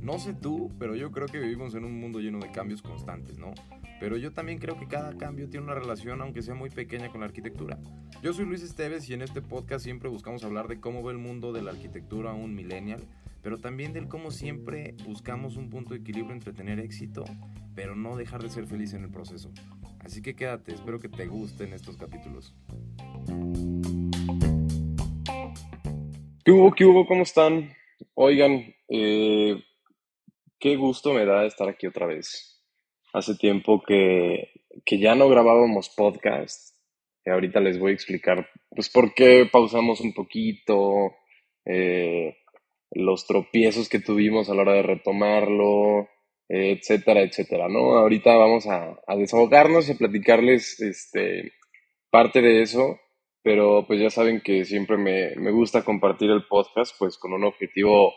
No sé tú, pero yo creo que vivimos en un mundo lleno de cambios constantes, ¿no? Pero yo también creo que cada cambio tiene una relación, aunque sea muy pequeña, con la arquitectura. Yo soy Luis Esteves y en este podcast siempre buscamos hablar de cómo ve el mundo de la arquitectura un millennial, pero también del cómo siempre buscamos un punto de equilibrio entre tener éxito, pero no dejar de ser feliz en el proceso. Así que quédate, espero que te gusten estos capítulos. ¿Qué hubo? ¿Qué hubo? ¿Cómo están? Oigan, eh, qué gusto me da estar aquí otra vez. Hace tiempo que, que ya no grabábamos podcast. Y ahorita les voy a explicar pues por qué pausamos un poquito, eh, los tropiezos que tuvimos a la hora de retomarlo, etcétera, etcétera, ¿no? Ahorita vamos a, a desahogarnos y a platicarles este, parte de eso pero pues ya saben que siempre me, me gusta compartir el podcast pues con un objetivo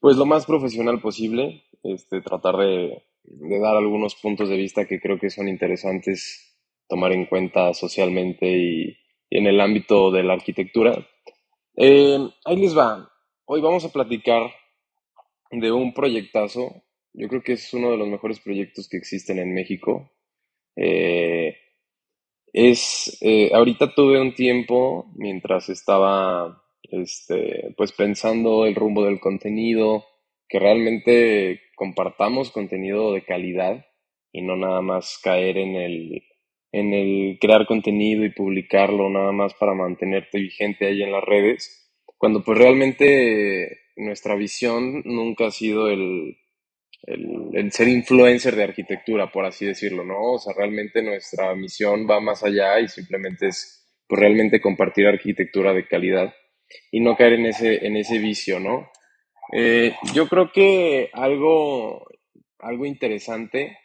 pues lo más profesional posible, este, tratar de, de dar algunos puntos de vista que creo que son interesantes tomar en cuenta socialmente y, en el ámbito de la arquitectura. Eh, ahí les va. Hoy vamos a platicar de un proyectazo. Yo creo que es uno de los mejores proyectos que existen en México. Eh, es, eh, ahorita tuve un tiempo mientras estaba, este, pues pensando el rumbo del contenido, que realmente compartamos contenido de calidad y no nada más caer en el, en el crear contenido y publicarlo nada más para mantenerte vigente ahí en las redes, cuando pues realmente nuestra visión nunca ha sido el, el, el, ser influencer de arquitectura, por así decirlo, ¿no? O sea, realmente nuestra misión va más allá y simplemente es, pues, realmente compartir arquitectura de calidad y no caer en ese, en ese vicio, ¿no? Eh, yo creo que algo, algo interesante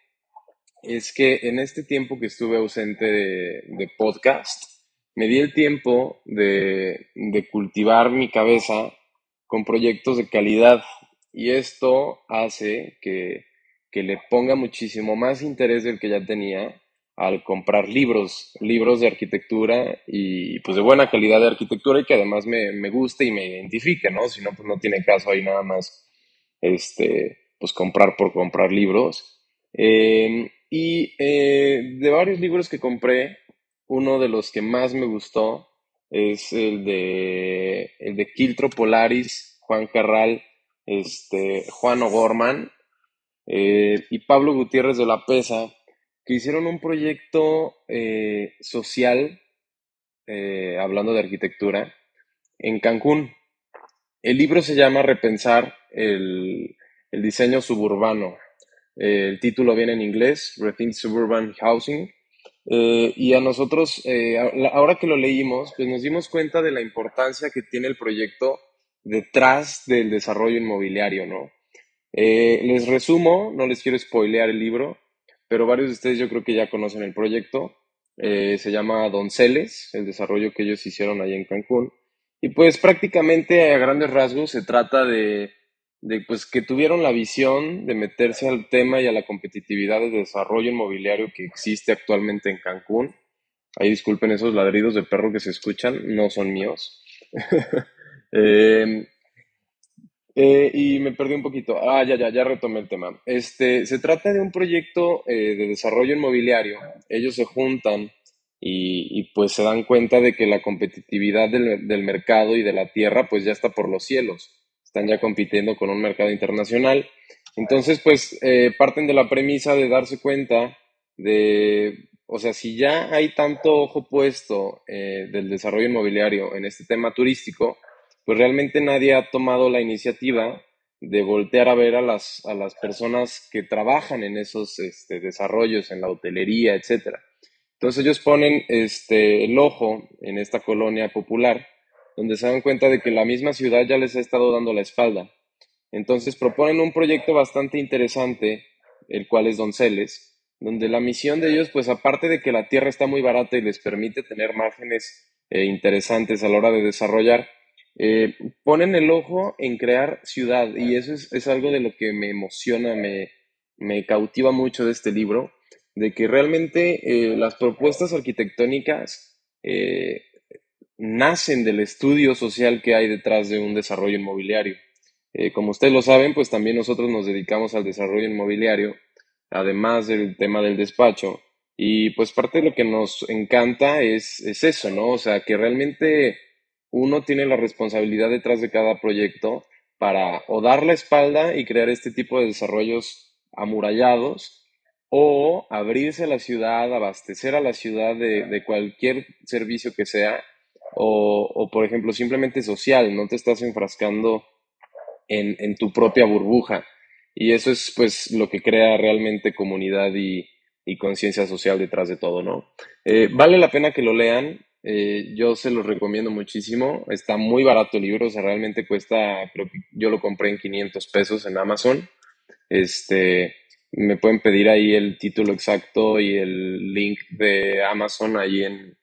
es que en este tiempo que estuve ausente de, de podcast, me di el tiempo de, de cultivar mi cabeza con proyectos de calidad, y esto hace que, que le ponga muchísimo más interés del que ya tenía al comprar libros, libros de arquitectura y pues de buena calidad de arquitectura y que además me, me guste y me identifique, ¿no? Si no, pues no tiene caso ahí nada más, este, pues comprar por comprar libros. Eh, y eh, de varios libros que compré, uno de los que más me gustó es el de, el de Quiltro Polaris, Juan Carral, este, Juan O'Gorman eh, y Pablo Gutiérrez de la Pesa, que hicieron un proyecto eh, social, eh, hablando de arquitectura, en Cancún. El libro se llama Repensar el, el diseño suburbano. el título viene en inglés, Rethink Suburban Housing. y a nosotros, ahora que lo leímos, pues nos dimos cuenta de la importancia que tiene el proyecto detrás del desarrollo inmobiliario, ¿no? Eh, les resumo, no les quiero spoilear el libro, pero varios de ustedes yo creo que ya conocen el proyecto. Eh, se llama Donceles, el desarrollo que ellos hicieron ahí en Cancún. Y pues prácticamente a grandes rasgos se trata de, de pues que tuvieron la visión de meterse al tema y a la competitividad de desarrollo inmobiliario que existe actualmente en Cancún. Ahí disculpen esos ladridos de perro que se escuchan, no son míos. Eh, eh, y me perdí un poquito. Ah, ya, ya, ya retomé el tema. Este, se trata de un proyecto eh, de desarrollo inmobiliario. Ellos se juntan y, y, pues se dan cuenta de que la competitividad del, del, mercado y de la tierra pues ya está por los cielos. Están ya compitiendo con un mercado internacional. Entonces pues eh, parten de la premisa de darse cuenta de, o sea, si ya hay tanto ojo puesto eh, del desarrollo inmobiliario en este tema turístico, pues realmente nadie ha tomado la iniciativa de voltear a ver a las, a las personas que trabajan en esos este, desarrollos, en la hotelería, etc. Entonces ellos ponen este, el ojo en esta colonia popular, donde se dan cuenta de que la misma ciudad ya les ha estado dando la espalda. Entonces proponen un proyecto bastante interesante, el cual es Donceles, donde la misión de ellos, pues aparte de que la tierra está muy barata y les permite tener márgenes eh, interesantes a la hora de desarrollar, eh, ponen el ojo en crear ciudad y eso es, es algo de lo que me emociona, me, me, cautiva mucho de este libro, de que realmente eh, las propuestas arquitectónicas eh, nacen del estudio social que hay detrás de un desarrollo inmobiliario. Eh, como ustedes lo saben, pues también nosotros nos dedicamos al desarrollo inmobiliario, además del tema del despacho. Y pues parte de lo que nos encanta es, es eso, ¿no? O sea, que realmente uno tiene la responsabilidad detrás de cada proyecto para o dar la espalda y crear este tipo de desarrollos amurallados o abrirse a la ciudad, abastecer a la ciudad de, cualquier servicio que sea o, por ejemplo, simplemente social, no te estás enfrascando en, tu propia burbuja. Y eso es pues lo que crea realmente comunidad y, y conciencia social detrás de todo, ¿no? Eh, vale la pena que lo lean, eh, yo se los recomiendo muchísimo, está muy barato el libro, o sea, realmente cuesta, yo lo compré en 500 pesos en Amazon, este, me pueden pedir ahí el título exacto y el link de Amazon ahí en,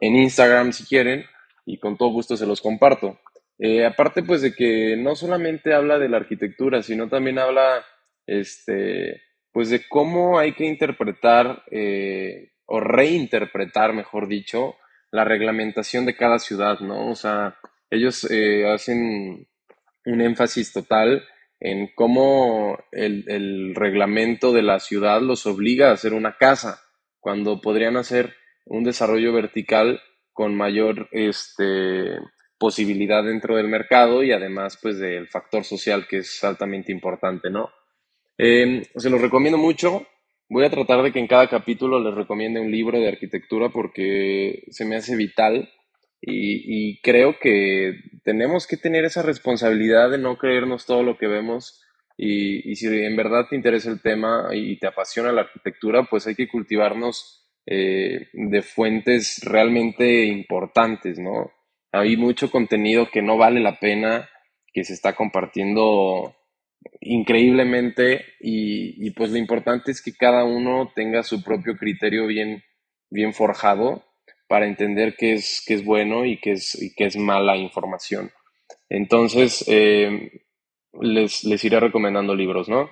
en Instagram si quieren y con todo gusto se los comparto. Eh, aparte pues de que no solamente habla de la arquitectura, sino también habla este, pues de cómo hay que interpretar eh, o reinterpretar, mejor dicho, la reglamentación de cada ciudad, ¿no? O sea, ellos eh, hacen un énfasis total en cómo el, reglamento de la ciudad los obliga a hacer una casa, cuando podrían hacer un desarrollo vertical con mayor este, posibilidad dentro del mercado y además pues del factor social que es altamente importante, ¿no? Eh, se los recomiendo mucho. Voy a tratar de que en cada capítulo les recomiende un libro de arquitectura porque se me hace vital y, y creo que tenemos que tener esa responsabilidad de no creernos todo lo que vemos y, y, si en verdad te interesa el tema y te apasiona la arquitectura, pues hay que cultivarnos eh, de fuentes realmente importantes, ¿no? Hay mucho contenido que no vale la pena, que se está compartiendo increíblemente y, y, pues lo importante es que cada uno tenga su propio criterio bien, bien forjado para entender qué es, qué es bueno y qué es, y qué es mala información. Entonces, eh, les, les iré recomendando libros, ¿no?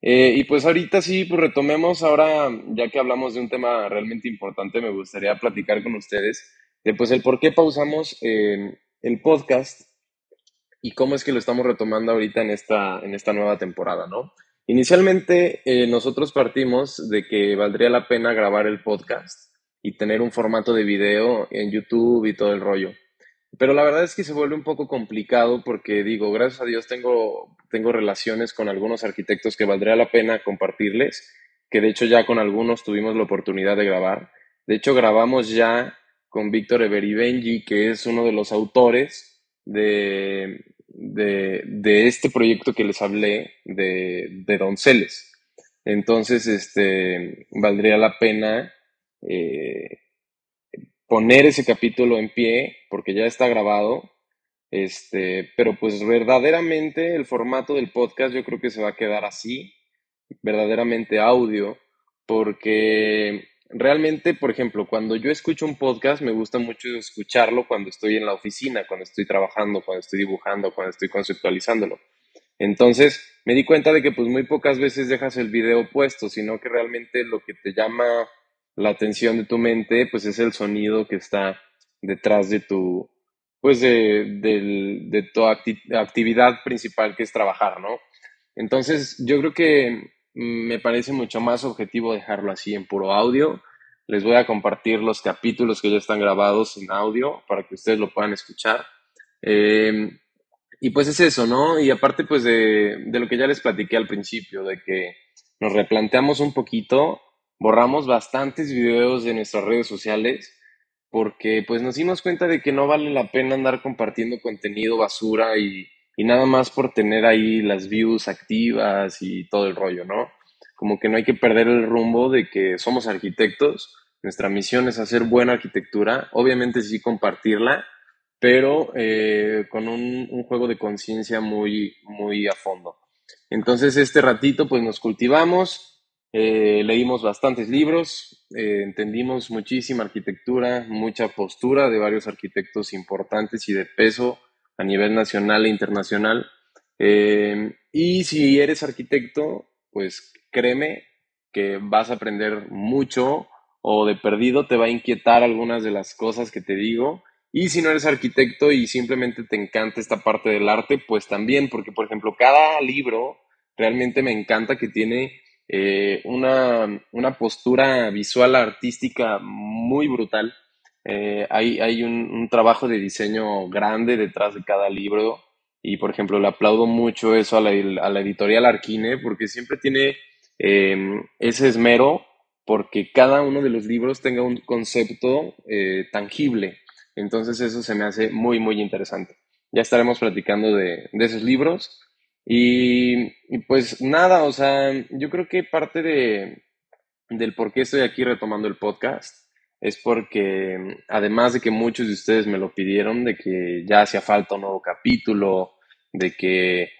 Eh, y pues ahorita sí, pues retomemos ahora, ya que hablamos de un tema realmente importante, me gustaría platicar con ustedes de pues el por qué pausamos eh, el podcast y cómo es que lo estamos retomando ahorita en esta, en esta nueva temporada, ¿no? Inicialmente eh, nosotros partimos de que valdría la pena grabar el podcast y tener un formato de video en YouTube y todo el rollo. Pero la verdad es que se vuelve un poco complicado porque digo, gracias a Dios tengo, tengo relaciones con algunos arquitectos que valdría la pena compartirles, que de hecho ya con algunos tuvimos la oportunidad de grabar. De hecho grabamos ya con Víctor Everibenji, que es uno de los autores de, de, este proyecto que les hablé de, de Donceles. Entonces, este, valdría la pena eh, poner ese capítulo en pie, porque ya está grabado, este, pero pues verdaderamente el formato del podcast yo creo que se va a quedar así, verdaderamente audio, porque realmente, por ejemplo, cuando yo escucho un podcast, me gusta mucho escucharlo cuando estoy en la oficina, cuando estoy trabajando, cuando estoy dibujando, cuando estoy conceptualizándolo. Entonces, me di cuenta de que pues muy pocas veces dejas el video puesto, sino que realmente lo que te llama la atención de tu mente, pues es el sonido que está detrás de tu, pues de, de, actividad principal que es trabajar, ¿no? Entonces, yo creo que me parece mucho más objetivo dejarlo así en puro audio. Les voy a compartir los capítulos que ya están grabados en audio para que ustedes lo puedan escuchar. Eh, y pues es eso, ¿no? Y aparte pues de, de, lo que ya les platiqué al principio, de que nos replanteamos un poquito borramos bastantes videos de nuestras redes sociales porque pues nos dimos cuenta de que no vale la pena andar compartiendo contenido basura y, y nada más por tener ahí las views activas y todo el rollo, ¿no? Como que no hay que perder el rumbo de que somos arquitectos, nuestra misión es hacer buena arquitectura, obviamente sí compartirla, pero eh, con un, un, juego de conciencia muy, muy a fondo. Entonces este ratito pues nos cultivamos, eh, leímos bastantes libros, eh, entendimos muchísima arquitectura, mucha postura de varios arquitectos importantes y de peso a nivel nacional e internacional. Eh, y si eres arquitecto, pues créeme que vas a aprender mucho o de perdido te va a inquietar algunas de las cosas que te digo Y si no eres arquitecto y simplemente te encanta esta parte del arte, pues también, porque por ejemplo, cada libro realmente me encanta que tiene eh, una, una, postura visual artística muy brutal. Eh, hay, un, trabajo de diseño grande detrás de cada libro y por ejemplo le aplaudo mucho eso a la, editorial Arquine porque siempre tiene eh, ese esmero porque cada uno de los libros tenga un concepto eh, tangible. Entonces eso se me hace muy, muy interesante. Ya estaremos platicando de, de esos libros. Y, y, pues nada, o sea, yo creo que parte de, del por qué estoy aquí retomando el podcast es porque además de que muchos de ustedes me lo pidieron, de que ya hacía falta un nuevo capítulo, de que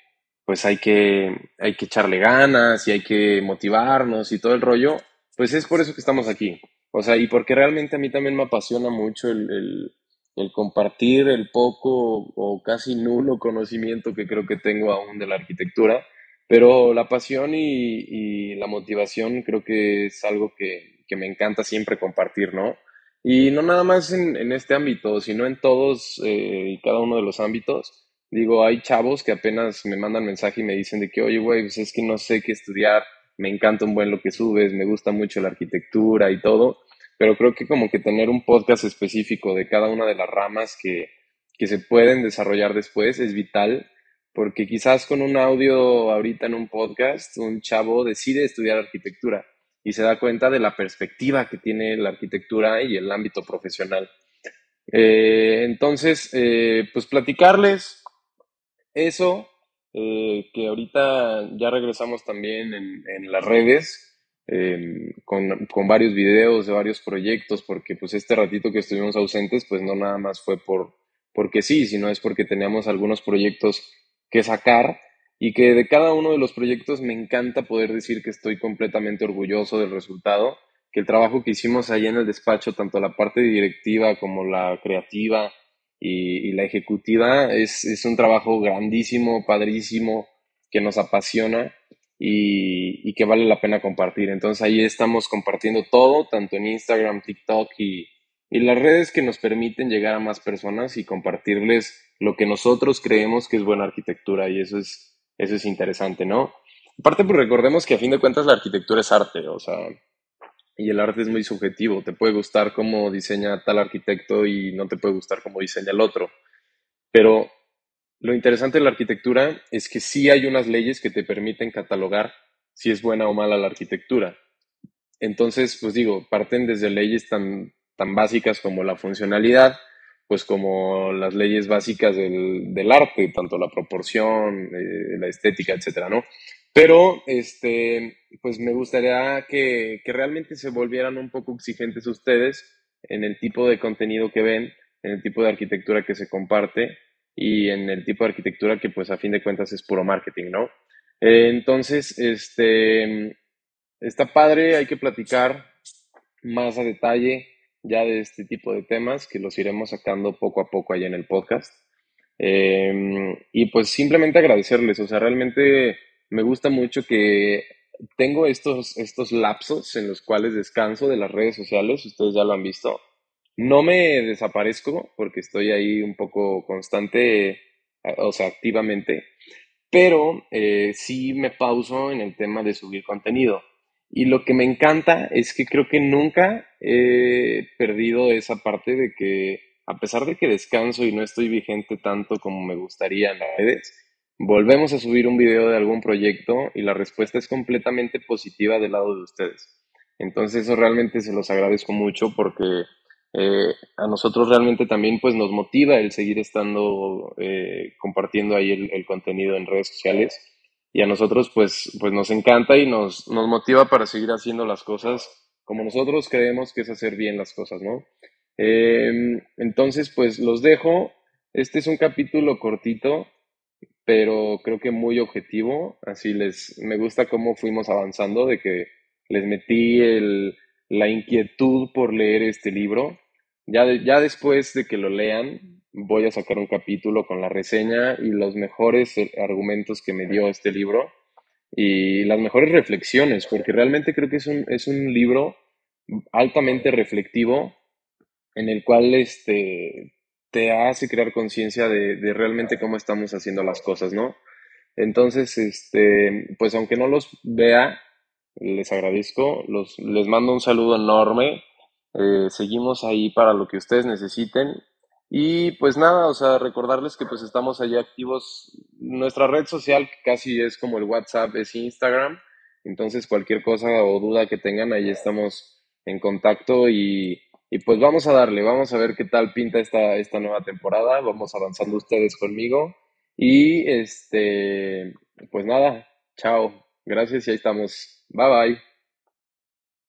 pues hay que, hay que echarle ganas y hay que motivarnos y todo el rollo, pues es por eso que estamos aquí. O sea, y porque realmente a mí también me apasiona mucho el, el, compartir el poco o casi nulo conocimiento que creo que tengo aún de la arquitectura, pero la pasión y, y la motivación creo que es algo que, que, me encanta siempre compartir, ¿no? Y no nada más en, este ámbito, sino en todos eh, y cada uno de los ámbitos. Digo, hay chavos que apenas me mandan mensaje y me dicen de que, oye, güey, pues es que no sé qué estudiar, me encanta un buen lo que subes, me gusta mucho la arquitectura y todo, pero creo que como que tener un podcast específico de cada una de las ramas que, que se pueden desarrollar después es vital, porque quizás con un audio ahorita en un podcast, un chavo decide estudiar arquitectura y se da cuenta de la perspectiva que tiene la arquitectura y el ámbito profesional. Eh, entonces, eh, pues platicarles eso, eh, que ahorita ya regresamos también en, en las redes eh, con, con, varios videos de varios proyectos, porque pues este ratito que estuvimos ausentes, pues no nada más fue por porque sí, sino es porque teníamos algunos proyectos que sacar y que de cada uno de los proyectos me encanta poder decir que estoy completamente orgulloso del resultado, que el trabajo que hicimos allí en el despacho, tanto la parte directiva como la creativa, y, y la ejecutiva es, es, un trabajo grandísimo, padrísimo, que nos apasiona y, y, que vale la pena compartir. Entonces ahí estamos compartiendo todo, tanto en Instagram, TikTok y, y las redes que nos permiten llegar a más personas y compartirles lo que nosotros creemos que es buena arquitectura y eso es, eso es interesante, ¿no? Aparte, pues recordemos que a fin de cuentas la arquitectura es arte, o sea, y el arte es muy subjetivo. Te puede gustar cómo diseña tal arquitecto y no te puede gustar cómo diseña el otro. Pero lo interesante de la arquitectura es que sí hay unas leyes que te permiten catalogar si es buena o mala la arquitectura. Entonces, pues digo, parten desde leyes tan, tan básicas como la funcionalidad, pues como las leyes básicas del, del arte, tanto la proporción, eh, la estética, etcétera, ¿no? Pero, este, pues me gustaría que, que, realmente se volvieran un poco exigentes ustedes en el tipo de contenido que ven, en el tipo de arquitectura que se comparte y en el tipo de arquitectura que pues a fin de cuentas es puro marketing, ¿no? Entonces, este, está padre, hay que platicar más a detalle ya de este tipo de temas que los iremos sacando poco a poco ahí en el podcast. Eh, y pues simplemente agradecerles, o sea, realmente me gusta mucho que tengo estos, estos lapsos en los cuales descanso de las redes sociales, ustedes ya lo han visto. No me desaparezco porque estoy ahí un poco constante, o sea, activamente, pero eh, sí me pauso en el tema de subir contenido. Y lo que me encanta es que creo que nunca he perdido esa parte de que, a pesar de que descanso y no estoy vigente tanto como me gustaría en las redes, volvemos a subir un video de algún proyecto y la respuesta es completamente positiva del lado de ustedes. Entonces eso realmente se los agradezco mucho porque eh, a nosotros realmente también pues nos motiva el seguir estando eh, compartiendo ahí el, el, contenido en redes sociales y a nosotros pues, pues nos encanta y nos, nos motiva para seguir haciendo las cosas como nosotros creemos que es hacer bien las cosas, ¿no? Eh, entonces pues los dejo. Este es un capítulo cortito pero creo que muy objetivo. Así les, me gusta cómo fuimos avanzando, de que les metí el, la inquietud por leer este libro. Ya, ya después de que lo lean, voy a sacar un capítulo con la reseña y los mejores argumentos que me dio este libro y las mejores reflexiones, porque realmente creo que es un, es un libro altamente reflectivo en el cual este, te hace crear conciencia de, de realmente cómo estamos haciendo las cosas, ¿no? Entonces, este, pues aunque no los vea, les agradezco, los, les mando un saludo enorme. Eh, seguimos ahí para lo que ustedes necesiten. Y pues nada, o sea, recordarles que pues estamos allí activos. Nuestra red social casi es como el WhatsApp, es Instagram. Entonces cualquier cosa o duda que tengan, ahí estamos en contacto y, y pues vamos a darle, vamos a ver qué tal pinta esta, esta nueva temporada. Vamos avanzando ustedes conmigo. Y este, pues nada, chao. Gracias y ahí estamos. Bye bye.